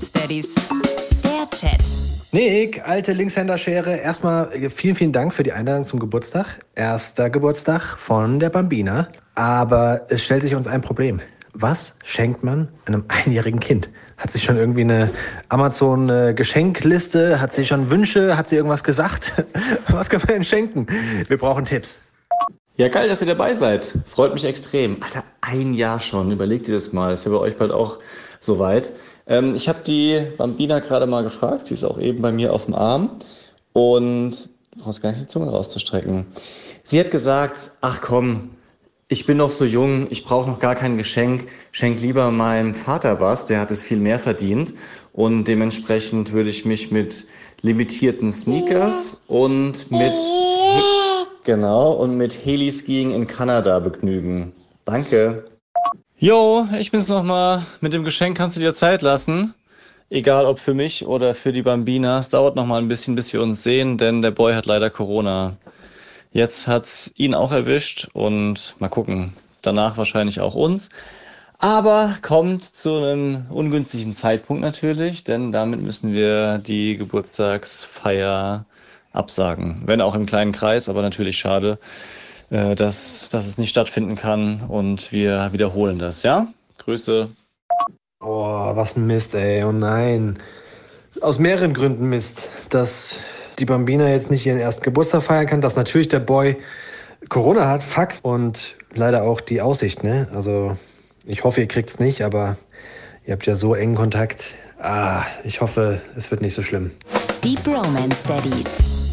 Daddies. Der Chat. Nick, alte Linkshänder-Schere, erstmal vielen, vielen Dank für die Einladung zum Geburtstag. Erster Geburtstag von der Bambina. Aber es stellt sich uns ein Problem. Was schenkt man einem einjährigen Kind? Hat sie schon irgendwie eine Amazon-Geschenkliste? Hat sie schon Wünsche? Hat sie irgendwas gesagt? Was kann man denn schenken? Wir brauchen Tipps. Ja, geil, dass ihr dabei seid. Freut mich extrem. Alter, ein Jahr schon. Überlegt ihr das mal. Ist ja bei euch bald auch soweit. Ähm, ich habe die Bambina gerade mal gefragt. Sie ist auch eben bei mir auf dem Arm. Und du brauchst gar nicht die Zunge rauszustrecken. Sie hat gesagt, ach komm, ich bin noch so jung, ich brauche noch gar kein Geschenk. Schenk lieber meinem Vater was, der hat es viel mehr verdient. Und dementsprechend würde ich mich mit limitierten Sneakers und mit Genau, und mit Heliskiing in Kanada begnügen. Danke. Jo, ich bin's nochmal. Mit dem Geschenk kannst du dir Zeit lassen. Egal ob für mich oder für die Bambina. Es dauert nochmal ein bisschen, bis wir uns sehen, denn der Boy hat leider Corona. Jetzt hat's ihn auch erwischt und mal gucken. Danach wahrscheinlich auch uns. Aber kommt zu einem ungünstigen Zeitpunkt natürlich, denn damit müssen wir die Geburtstagsfeier absagen. Wenn auch im kleinen Kreis, aber natürlich schade, äh, dass, dass es nicht stattfinden kann und wir wiederholen das, ja? Grüße. Oh, was ein Mist, ey. Oh nein. Aus mehreren Gründen Mist. Dass die Bambina jetzt nicht ihren ersten Geburtstag feiern kann, dass natürlich der Boy Corona hat, fuck. Und leider auch die Aussicht, ne? Also, ich hoffe, ihr kriegt's nicht, aber ihr habt ja so engen Kontakt. Ah, ich hoffe, es wird nicht so schlimm. Die Bromance Daddies.